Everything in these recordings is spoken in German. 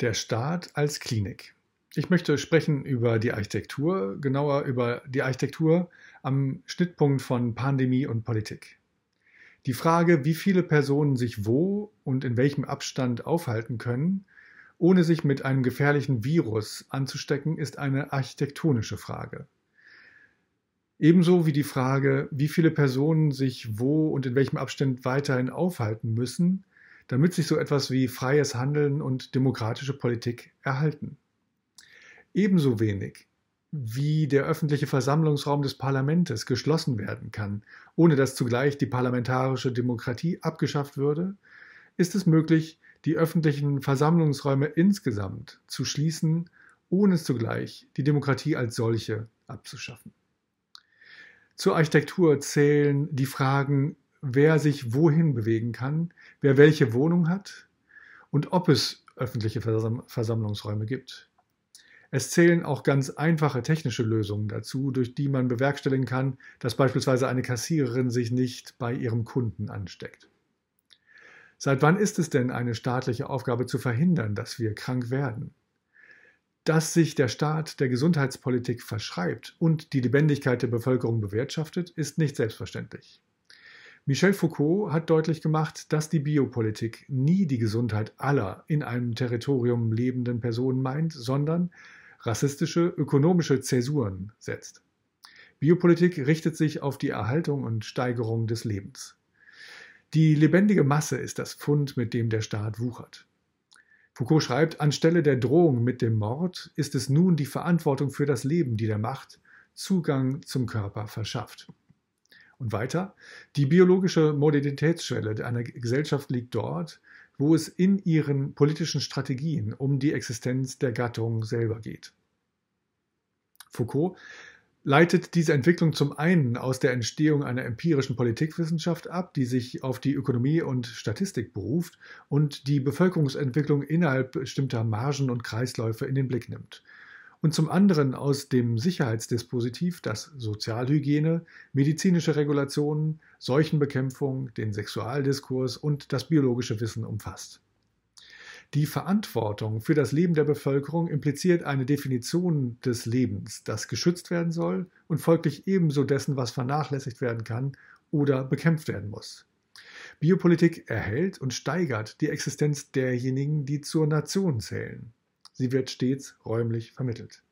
Der Staat als Klinik. Ich möchte sprechen über die Architektur, genauer über die Architektur am Schnittpunkt von Pandemie und Politik. Die Frage, wie viele Personen sich wo und in welchem Abstand aufhalten können, ohne sich mit einem gefährlichen Virus anzustecken, ist eine architektonische Frage. Ebenso wie die Frage, wie viele Personen sich wo und in welchem Abstand weiterhin aufhalten müssen, damit sich so etwas wie freies Handeln und demokratische Politik erhalten. Ebenso wenig wie der öffentliche Versammlungsraum des Parlaments geschlossen werden kann, ohne dass zugleich die parlamentarische Demokratie abgeschafft würde, ist es möglich, die öffentlichen Versammlungsräume insgesamt zu schließen, ohne zugleich die Demokratie als solche abzuschaffen. Zur Architektur zählen die Fragen wer sich wohin bewegen kann, wer welche Wohnung hat und ob es öffentliche Versammlungsräume gibt. Es zählen auch ganz einfache technische Lösungen dazu, durch die man bewerkstelligen kann, dass beispielsweise eine Kassiererin sich nicht bei ihrem Kunden ansteckt. Seit wann ist es denn eine staatliche Aufgabe zu verhindern, dass wir krank werden? Dass sich der Staat der Gesundheitspolitik verschreibt und die Lebendigkeit der Bevölkerung bewirtschaftet, ist nicht selbstverständlich. Michel Foucault hat deutlich gemacht, dass die Biopolitik nie die Gesundheit aller in einem Territorium lebenden Personen meint, sondern rassistische ökonomische Zäsuren setzt. Biopolitik richtet sich auf die Erhaltung und Steigerung des Lebens. Die lebendige Masse ist das Fund, mit dem der Staat wuchert. Foucault schreibt, anstelle der Drohung mit dem Mord ist es nun die Verantwortung für das Leben, die der Macht Zugang zum Körper verschafft. Und weiter, die biologische Modernitätsschwelle einer Gesellschaft liegt dort, wo es in ihren politischen Strategien um die Existenz der Gattung selber geht. Foucault leitet diese Entwicklung zum einen aus der Entstehung einer empirischen Politikwissenschaft ab, die sich auf die Ökonomie und Statistik beruft und die Bevölkerungsentwicklung innerhalb bestimmter Margen und Kreisläufe in den Blick nimmt und zum anderen aus dem Sicherheitsdispositiv, das Sozialhygiene, medizinische Regulationen, Seuchenbekämpfung, den Sexualdiskurs und das biologische Wissen umfasst. Die Verantwortung für das Leben der Bevölkerung impliziert eine Definition des Lebens, das geschützt werden soll und folglich ebenso dessen, was vernachlässigt werden kann oder bekämpft werden muss. Biopolitik erhält und steigert die Existenz derjenigen, die zur Nation zählen. Sie wird stets räumlich vermittelt.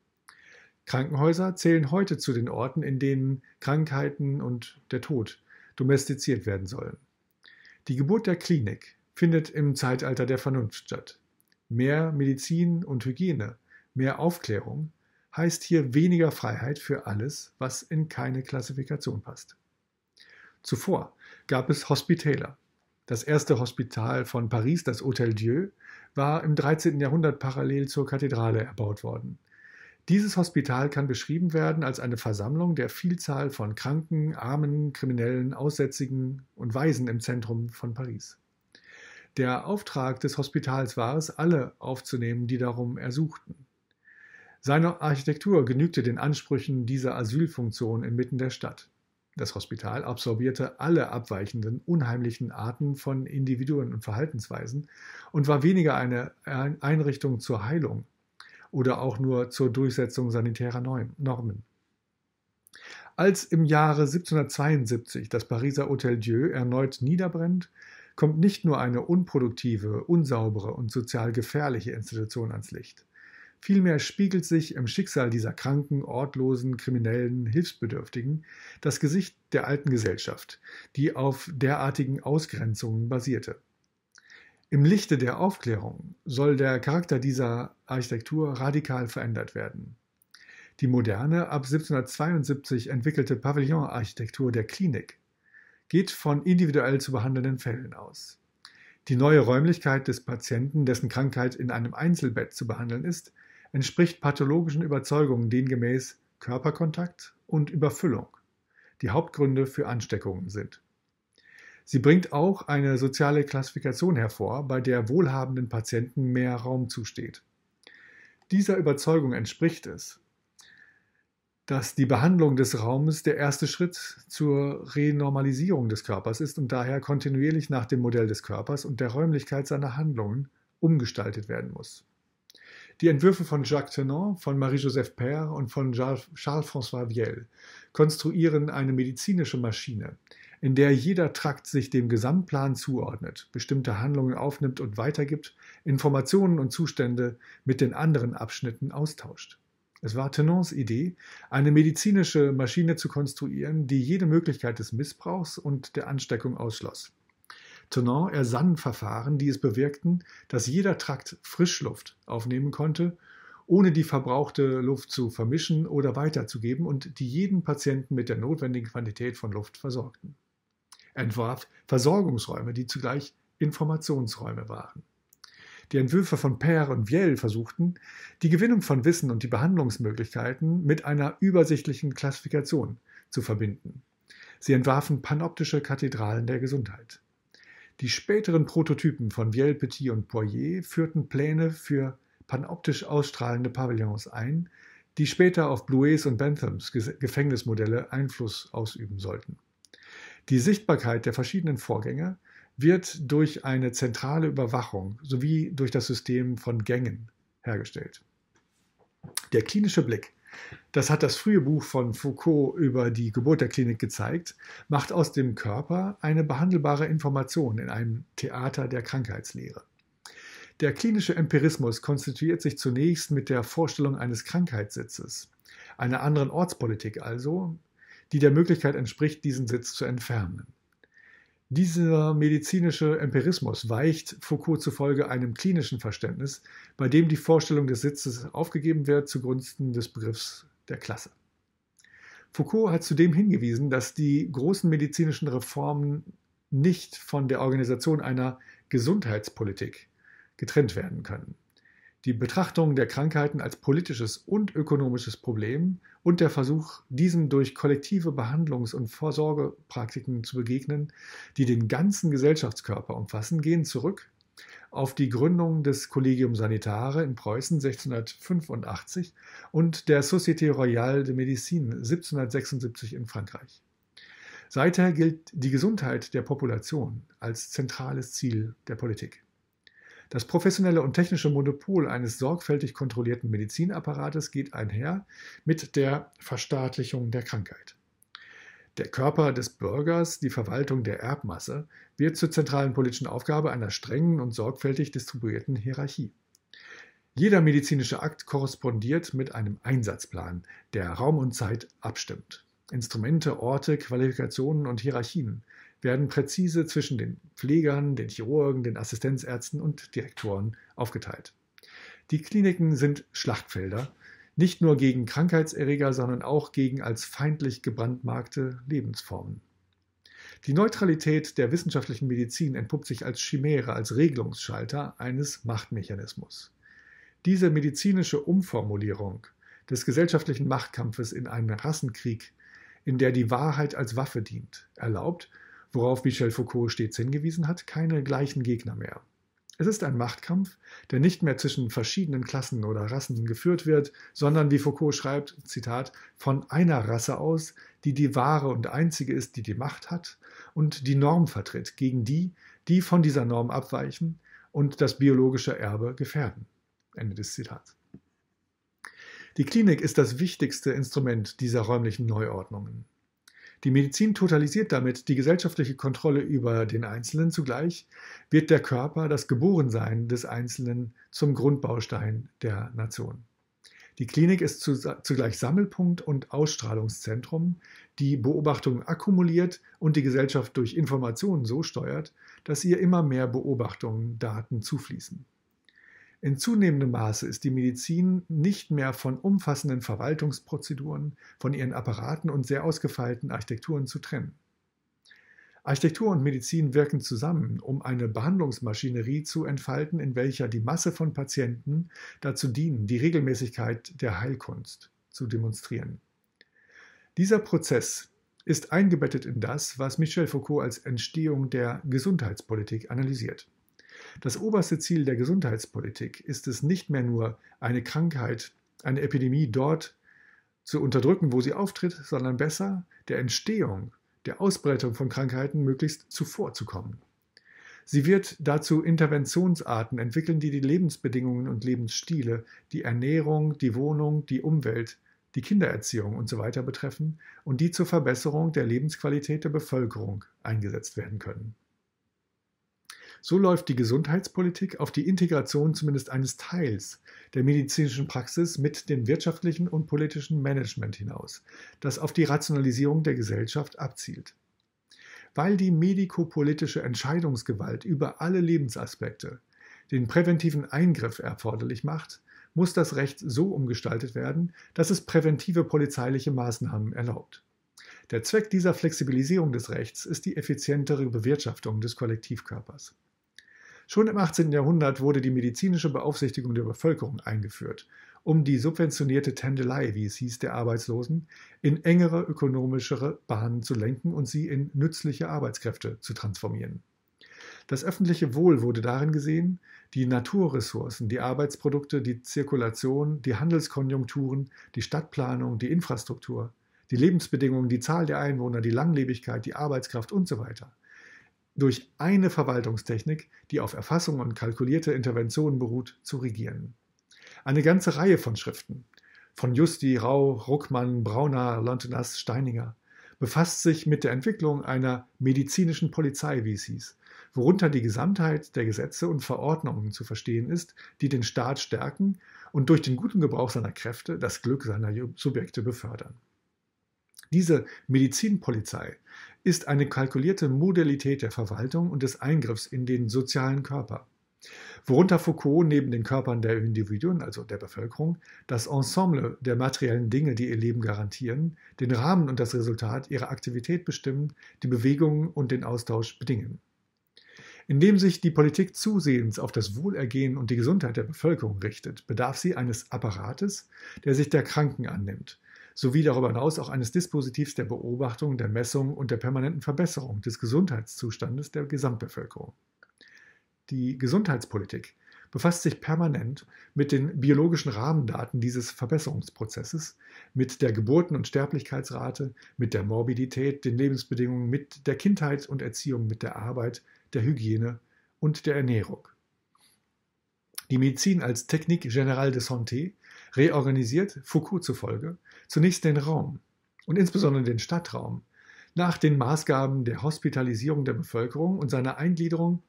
Krankenhäuser zählen heute zu den Orten, in denen Krankheiten und der Tod domestiziert werden sollen. Die Geburt der Klinik findet im Zeitalter der Vernunft statt. Mehr Medizin und Hygiene, mehr Aufklärung heißt hier weniger Freiheit für alles, was in keine Klassifikation passt. Zuvor gab es Hospitäler. Das erste Hospital von Paris, das Hôtel Dieu, war im 13. Jahrhundert parallel zur Kathedrale erbaut worden. Dieses Hospital kann beschrieben werden als eine Versammlung der Vielzahl von Kranken, Armen, Kriminellen, Aussätzigen und Waisen im Zentrum von Paris. Der Auftrag des Hospitals war es, alle aufzunehmen, die darum ersuchten. Seine Architektur genügte den Ansprüchen dieser Asylfunktion inmitten der Stadt. Das Hospital absorbierte alle abweichenden, unheimlichen Arten von Individuen und Verhaltensweisen und war weniger eine Einrichtung zur Heilung oder auch nur zur Durchsetzung sanitärer Normen. Als im Jahre 1772 das Pariser Hôtel Dieu erneut niederbrennt, kommt nicht nur eine unproduktive, unsaubere und sozial gefährliche Institution ans Licht. Vielmehr spiegelt sich im Schicksal dieser kranken, ortlosen, kriminellen, Hilfsbedürftigen das Gesicht der alten Gesellschaft, die auf derartigen Ausgrenzungen basierte. Im Lichte der Aufklärung soll der Charakter dieser Architektur radikal verändert werden. Die moderne, ab 1772 entwickelte Pavillonarchitektur der Klinik geht von individuell zu behandelnden Fällen aus. Die neue Räumlichkeit des Patienten, dessen Krankheit in einem Einzelbett zu behandeln ist, entspricht pathologischen Überzeugungen demgemäß Körperkontakt und Überfüllung, die Hauptgründe für Ansteckungen sind. Sie bringt auch eine soziale Klassifikation hervor, bei der wohlhabenden Patienten mehr Raum zusteht. Dieser Überzeugung entspricht es, dass die Behandlung des Raumes der erste Schritt zur Renormalisierung des Körpers ist und daher kontinuierlich nach dem Modell des Körpers und der Räumlichkeit seiner Handlungen umgestaltet werden muss. Die Entwürfe von Jacques Tennant, von Marie-Joseph Père und von Charles-François Viel konstruieren eine medizinische Maschine, in der jeder Trakt sich dem Gesamtplan zuordnet, bestimmte Handlungen aufnimmt und weitergibt, Informationen und Zustände mit den anderen Abschnitten austauscht. Es war Tennants Idee, eine medizinische Maschine zu konstruieren, die jede Möglichkeit des Missbrauchs und der Ansteckung ausschloss. Tennant ersann Verfahren, die es bewirkten, dass jeder Trakt Frischluft aufnehmen konnte, ohne die verbrauchte Luft zu vermischen oder weiterzugeben und die jeden Patienten mit der notwendigen Quantität von Luft versorgten. Er entwarf Versorgungsräume, die zugleich Informationsräume waren. Die Entwürfe von Père und Viel versuchten, die Gewinnung von Wissen und die Behandlungsmöglichkeiten mit einer übersichtlichen Klassifikation zu verbinden. Sie entwarfen panoptische Kathedralen der Gesundheit. Die späteren Prototypen von Viel, Petit und Poirier führten Pläne für panoptisch ausstrahlende Pavillons ein, die später auf Bluets und Benthams Gefängnismodelle Einfluss ausüben sollten. Die Sichtbarkeit der verschiedenen Vorgänge wird durch eine zentrale Überwachung sowie durch das System von Gängen hergestellt. Der klinische Blick das hat das frühe Buch von Foucault über die Geburt der Klinik gezeigt, macht aus dem Körper eine behandelbare Information in einem Theater der Krankheitslehre. Der klinische Empirismus konstituiert sich zunächst mit der Vorstellung eines Krankheitssitzes, einer anderen Ortspolitik also, die der Möglichkeit entspricht, diesen Sitz zu entfernen. Dieser medizinische Empirismus weicht Foucault zufolge einem klinischen Verständnis, bei dem die Vorstellung des Sitzes aufgegeben wird zugunsten des Begriffs der Klasse. Foucault hat zudem hingewiesen, dass die großen medizinischen Reformen nicht von der Organisation einer Gesundheitspolitik getrennt werden können die Betrachtung der Krankheiten als politisches und ökonomisches Problem und der Versuch, diesem durch kollektive Behandlungs- und Vorsorgepraktiken zu begegnen, die den ganzen Gesellschaftskörper umfassen, gehen zurück auf die Gründung des Collegium Sanitare in Preußen 1685 und der Société Royale de Médecine 1776 in Frankreich. Seither gilt die Gesundheit der Population als zentrales Ziel der Politik. Das professionelle und technische Monopol eines sorgfältig kontrollierten Medizinapparates geht einher mit der Verstaatlichung der Krankheit. Der Körper des Bürgers, die Verwaltung der Erbmasse, wird zur zentralen politischen Aufgabe einer strengen und sorgfältig distribuierten Hierarchie. Jeder medizinische Akt korrespondiert mit einem Einsatzplan, der Raum und Zeit abstimmt. Instrumente, Orte, Qualifikationen und Hierarchien werden präzise zwischen den Pflegern, den Chirurgen, den Assistenzärzten und Direktoren aufgeteilt. Die Kliniken sind Schlachtfelder, nicht nur gegen Krankheitserreger, sondern auch gegen als feindlich gebrandmarkte Lebensformen. Die Neutralität der wissenschaftlichen Medizin entpuppt sich als Chimäre, als Regelungsschalter eines Machtmechanismus. Diese medizinische Umformulierung des gesellschaftlichen Machtkampfes in einen Rassenkrieg, in der die Wahrheit als Waffe dient, erlaubt, worauf Michel Foucault stets hingewiesen hat, keine gleichen Gegner mehr. Es ist ein Machtkampf, der nicht mehr zwischen verschiedenen Klassen oder Rassen geführt wird, sondern, wie Foucault schreibt, Zitat, von einer Rasse aus, die die wahre und einzige ist, die die Macht hat und die Norm vertritt, gegen die, die von dieser Norm abweichen und das biologische Erbe gefährden. Ende des Zitats. Die Klinik ist das wichtigste Instrument dieser räumlichen Neuordnungen. Die Medizin totalisiert damit die gesellschaftliche Kontrolle über den Einzelnen. Zugleich wird der Körper, das Geborensein des Einzelnen zum Grundbaustein der Nation. Die Klinik ist zugleich Sammelpunkt und Ausstrahlungszentrum, die Beobachtungen akkumuliert und die Gesellschaft durch Informationen so steuert, dass ihr immer mehr Beobachtungen, Daten zufließen. In zunehmendem Maße ist die Medizin nicht mehr von umfassenden Verwaltungsprozeduren, von ihren Apparaten und sehr ausgefeilten Architekturen zu trennen. Architektur und Medizin wirken zusammen, um eine Behandlungsmaschinerie zu entfalten, in welcher die Masse von Patienten dazu dienen, die Regelmäßigkeit der Heilkunst zu demonstrieren. Dieser Prozess ist eingebettet in das, was Michel Foucault als Entstehung der Gesundheitspolitik analysiert. Das oberste Ziel der Gesundheitspolitik ist es nicht mehr nur, eine Krankheit, eine Epidemie dort zu unterdrücken, wo sie auftritt, sondern besser der Entstehung, der Ausbreitung von Krankheiten möglichst zuvorzukommen. Sie wird dazu Interventionsarten entwickeln, die die Lebensbedingungen und Lebensstile, die Ernährung, die Wohnung, die Umwelt, die Kindererziehung usw. So betreffen und die zur Verbesserung der Lebensqualität der Bevölkerung eingesetzt werden können. So läuft die Gesundheitspolitik auf die Integration zumindest eines Teils der medizinischen Praxis mit dem wirtschaftlichen und politischen Management hinaus, das auf die Rationalisierung der Gesellschaft abzielt. Weil die medikopolitische Entscheidungsgewalt über alle Lebensaspekte den präventiven Eingriff erforderlich macht, muss das Recht so umgestaltet werden, dass es präventive polizeiliche Maßnahmen erlaubt. Der Zweck dieser Flexibilisierung des Rechts ist die effizientere Bewirtschaftung des Kollektivkörpers. Schon im 18. Jahrhundert wurde die medizinische Beaufsichtigung der Bevölkerung eingeführt, um die subventionierte Tändelei, wie es hieß, der Arbeitslosen in engere ökonomischere Bahnen zu lenken und sie in nützliche Arbeitskräfte zu transformieren. Das öffentliche Wohl wurde darin gesehen, die Naturressourcen, die Arbeitsprodukte, die Zirkulation, die Handelskonjunkturen, die Stadtplanung, die Infrastruktur, die Lebensbedingungen, die Zahl der Einwohner, die Langlebigkeit, die Arbeitskraft und so durch eine Verwaltungstechnik, die auf Erfassung und kalkulierte Interventionen beruht, zu regieren. Eine ganze Reihe von Schriften, von Justi, Rau, Ruckmann, Brauner, Lontenas, Steininger, befasst sich mit der Entwicklung einer medizinischen Polizei, wie es hieß, worunter die Gesamtheit der Gesetze und Verordnungen zu verstehen ist, die den Staat stärken und durch den guten Gebrauch seiner Kräfte das Glück seiner Subjekte befördern. Diese Medizinpolizei ist eine kalkulierte Modalität der Verwaltung und des Eingriffs in den sozialen Körper, worunter Foucault neben den Körpern der Individuen, also der Bevölkerung, das Ensemble der materiellen Dinge, die ihr Leben garantieren, den Rahmen und das Resultat ihrer Aktivität bestimmen, die Bewegungen und den Austausch bedingen. Indem sich die Politik zusehends auf das Wohlergehen und die Gesundheit der Bevölkerung richtet, bedarf sie eines Apparates, der sich der Kranken annimmt, sowie darüber hinaus auch eines Dispositivs der Beobachtung, der Messung und der permanenten Verbesserung des Gesundheitszustandes der Gesamtbevölkerung. Die Gesundheitspolitik befasst sich permanent mit den biologischen Rahmendaten dieses Verbesserungsprozesses, mit der Geburten- und Sterblichkeitsrate, mit der Morbidität, den Lebensbedingungen, mit der Kindheit und Erziehung, mit der Arbeit, der Hygiene und der Ernährung. Die Medizin als Technique générale de santé reorganisiert, Foucault zufolge, zunächst den Raum und insbesondere den Stadtraum nach den Maßgaben der Hospitalisierung der Bevölkerung und seiner Eingliederung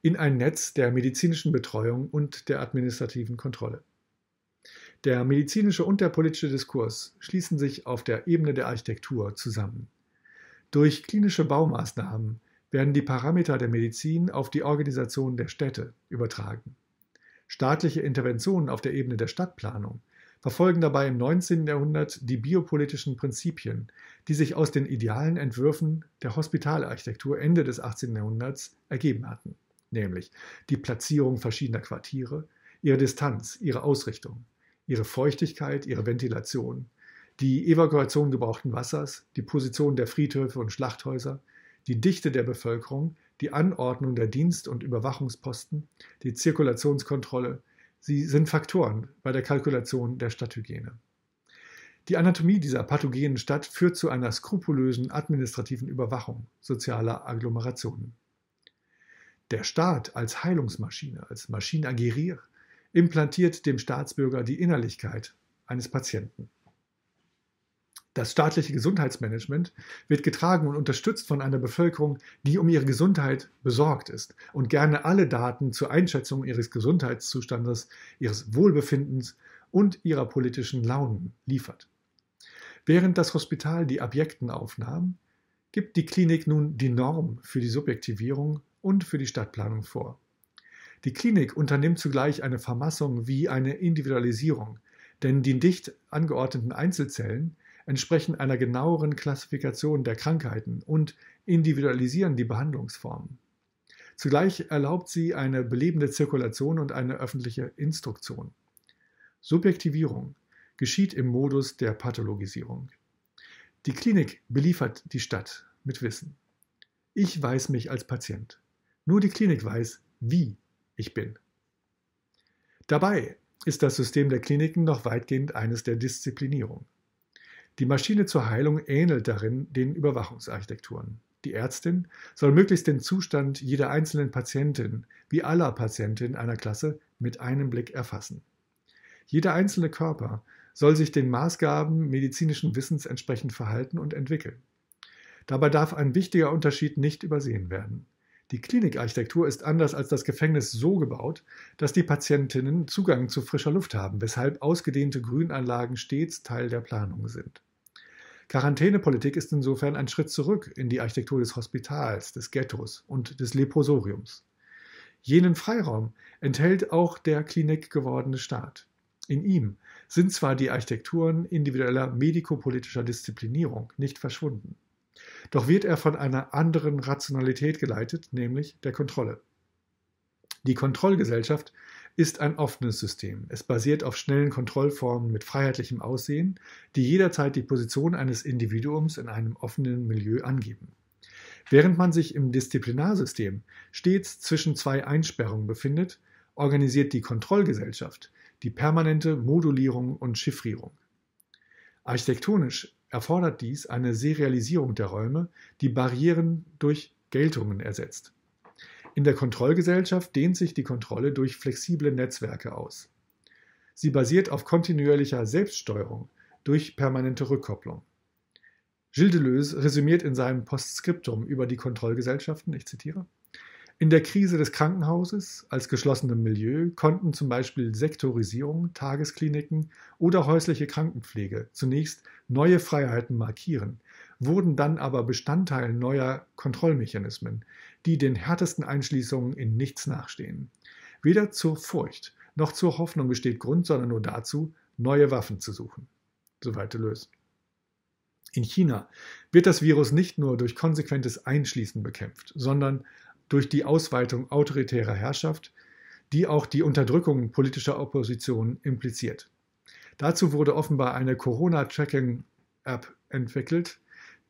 in ein Netz der medizinischen Betreuung und der administrativen Kontrolle. Der medizinische und der politische Diskurs schließen sich auf der Ebene der Architektur zusammen. Durch klinische Baumaßnahmen werden die Parameter der Medizin auf die Organisation der Städte übertragen. Staatliche Interventionen auf der Ebene der Stadtplanung verfolgen dabei im 19. Jahrhundert die biopolitischen Prinzipien, die sich aus den idealen Entwürfen der Hospitalarchitektur Ende des 18. Jahrhunderts ergeben hatten, nämlich die Platzierung verschiedener Quartiere, ihre Distanz, ihre Ausrichtung, ihre Feuchtigkeit, ihre Ventilation, die Evakuation gebrauchten Wassers, die Position der Friedhöfe und Schlachthäuser, die Dichte der Bevölkerung, die Anordnung der Dienst- und Überwachungsposten, die Zirkulationskontrolle, Sie sind Faktoren bei der Kalkulation der Stadthygiene. Die Anatomie dieser pathogenen Stadt führt zu einer skrupulösen administrativen Überwachung sozialer Agglomerationen. Der Staat als Heilungsmaschine, als Maschine à implantiert dem Staatsbürger die Innerlichkeit eines Patienten. Das staatliche Gesundheitsmanagement wird getragen und unterstützt von einer Bevölkerung, die um ihre Gesundheit besorgt ist und gerne alle Daten zur Einschätzung ihres Gesundheitszustandes, ihres Wohlbefindens und ihrer politischen Launen liefert. Während das Hospital die Abjekten aufnahm, gibt die Klinik nun die Norm für die Subjektivierung und für die Stadtplanung vor. Die Klinik unternimmt zugleich eine Vermassung wie eine Individualisierung, denn die dicht angeordneten Einzelzellen entsprechen einer genaueren Klassifikation der Krankheiten und individualisieren die Behandlungsformen. Zugleich erlaubt sie eine belebende Zirkulation und eine öffentliche Instruktion. Subjektivierung geschieht im Modus der Pathologisierung. Die Klinik beliefert die Stadt mit Wissen. Ich weiß mich als Patient. Nur die Klinik weiß, wie ich bin. Dabei ist das System der Kliniken noch weitgehend eines der Disziplinierung. Die Maschine zur Heilung ähnelt darin den Überwachungsarchitekturen. Die Ärztin soll möglichst den Zustand jeder einzelnen Patientin wie aller Patientinnen einer Klasse mit einem Blick erfassen. Jeder einzelne Körper soll sich den Maßgaben medizinischen Wissens entsprechend verhalten und entwickeln. Dabei darf ein wichtiger Unterschied nicht übersehen werden. Die Klinikarchitektur ist anders als das Gefängnis so gebaut, dass die Patientinnen Zugang zu frischer Luft haben, weshalb ausgedehnte Grünanlagen stets Teil der Planung sind. Quarantänepolitik ist insofern ein Schritt zurück in die Architektur des Hospitals, des Ghettos und des Leprosoriums. Jenen Freiraum enthält auch der Klinik gewordene Staat. In ihm sind zwar die Architekturen individueller medikopolitischer Disziplinierung nicht verschwunden, doch wird er von einer anderen Rationalität geleitet, nämlich der Kontrolle. Die Kontrollgesellschaft ist ein offenes System. Es basiert auf schnellen Kontrollformen mit freiheitlichem Aussehen, die jederzeit die Position eines Individuums in einem offenen Milieu angeben. Während man sich im Disziplinarsystem stets zwischen zwei Einsperrungen befindet, organisiert die Kontrollgesellschaft die permanente Modulierung und Chiffrierung. Architektonisch erfordert dies eine Serialisierung der Räume, die Barrieren durch Geltungen ersetzt. In der Kontrollgesellschaft dehnt sich die Kontrolle durch flexible Netzwerke aus. Sie basiert auf kontinuierlicher Selbststeuerung durch permanente Rückkopplung. Gilles Deleuze resümiert in seinem Postskriptum über die Kontrollgesellschaften, ich zitiere, in der Krise des Krankenhauses als geschlossenem Milieu konnten zum Beispiel Sektorisierung, Tageskliniken oder häusliche Krankenpflege zunächst neue Freiheiten markieren, wurden dann aber Bestandteil neuer Kontrollmechanismen, die den härtesten Einschließungen in nichts nachstehen. Weder zur Furcht noch zur Hoffnung besteht Grund, sondern nur dazu, neue Waffen zu suchen. Soweit Deleuze. In China wird das Virus nicht nur durch konsequentes Einschließen bekämpft, sondern durch die Ausweitung autoritärer Herrschaft, die auch die Unterdrückung politischer Opposition impliziert. Dazu wurde offenbar eine Corona-Tracking-App entwickelt,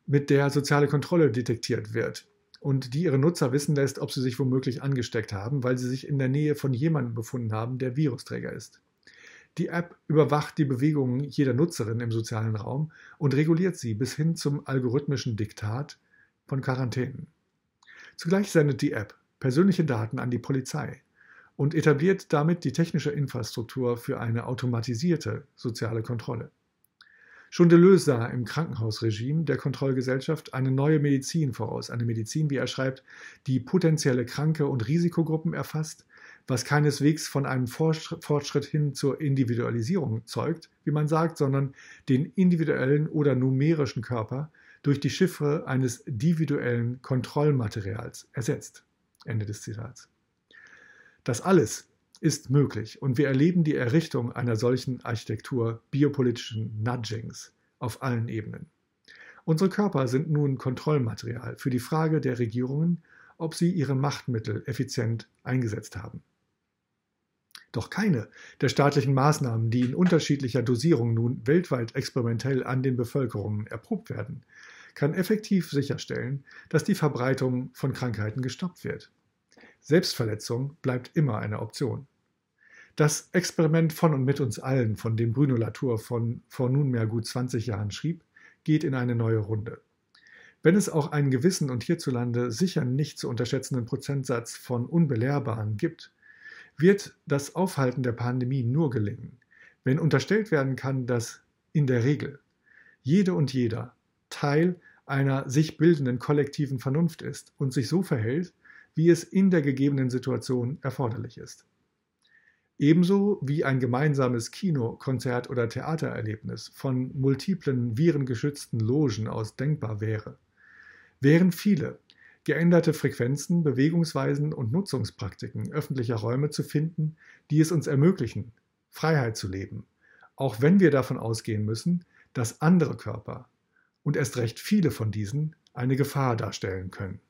mit der soziale Kontrolle detektiert wird und die ihre Nutzer wissen lässt, ob sie sich womöglich angesteckt haben, weil sie sich in der Nähe von jemandem befunden haben, der Virusträger ist. Die App überwacht die Bewegungen jeder Nutzerin im sozialen Raum und reguliert sie bis hin zum algorithmischen Diktat von Quarantänen. Zugleich sendet die App persönliche Daten an die Polizei und etabliert damit die technische Infrastruktur für eine automatisierte soziale Kontrolle. Schon Deleuze sah im Krankenhausregime der Kontrollgesellschaft eine neue Medizin voraus, eine Medizin, wie er schreibt, die potenzielle Kranke und Risikogruppen erfasst, was keineswegs von einem Fortschritt hin zur Individualisierung zeugt, wie man sagt, sondern den individuellen oder numerischen Körper durch die Chiffre eines individuellen Kontrollmaterials ersetzt. Ende des Zitats. Das alles ist möglich und wir erleben die Errichtung einer solchen Architektur biopolitischen Nudgings auf allen Ebenen. Unsere Körper sind nun Kontrollmaterial für die Frage der Regierungen, ob sie ihre Machtmittel effizient eingesetzt haben. Doch keine der staatlichen Maßnahmen, die in unterschiedlicher Dosierung nun weltweit experimentell an den Bevölkerungen erprobt werden, kann effektiv sicherstellen, dass die Verbreitung von Krankheiten gestoppt wird. Selbstverletzung bleibt immer eine Option. Das Experiment von und mit uns allen, von dem Bruno Latour von vor nunmehr gut 20 Jahren schrieb, geht in eine neue Runde. Wenn es auch einen gewissen und hierzulande sicher nicht zu unterschätzenden Prozentsatz von Unbelehrbaren gibt, wird das Aufhalten der Pandemie nur gelingen, wenn unterstellt werden kann, dass in der Regel jede und jeder Teil einer sich bildenden kollektiven Vernunft ist und sich so verhält, wie es in der gegebenen Situation erforderlich ist. Ebenso wie ein gemeinsames Kino-, Konzert- oder Theatererlebnis von multiplen virengeschützten Logen aus denkbar wäre, wären viele geänderte Frequenzen, Bewegungsweisen und Nutzungspraktiken öffentlicher Räume zu finden, die es uns ermöglichen, Freiheit zu leben, auch wenn wir davon ausgehen müssen, dass andere Körper und erst recht viele von diesen eine Gefahr darstellen können.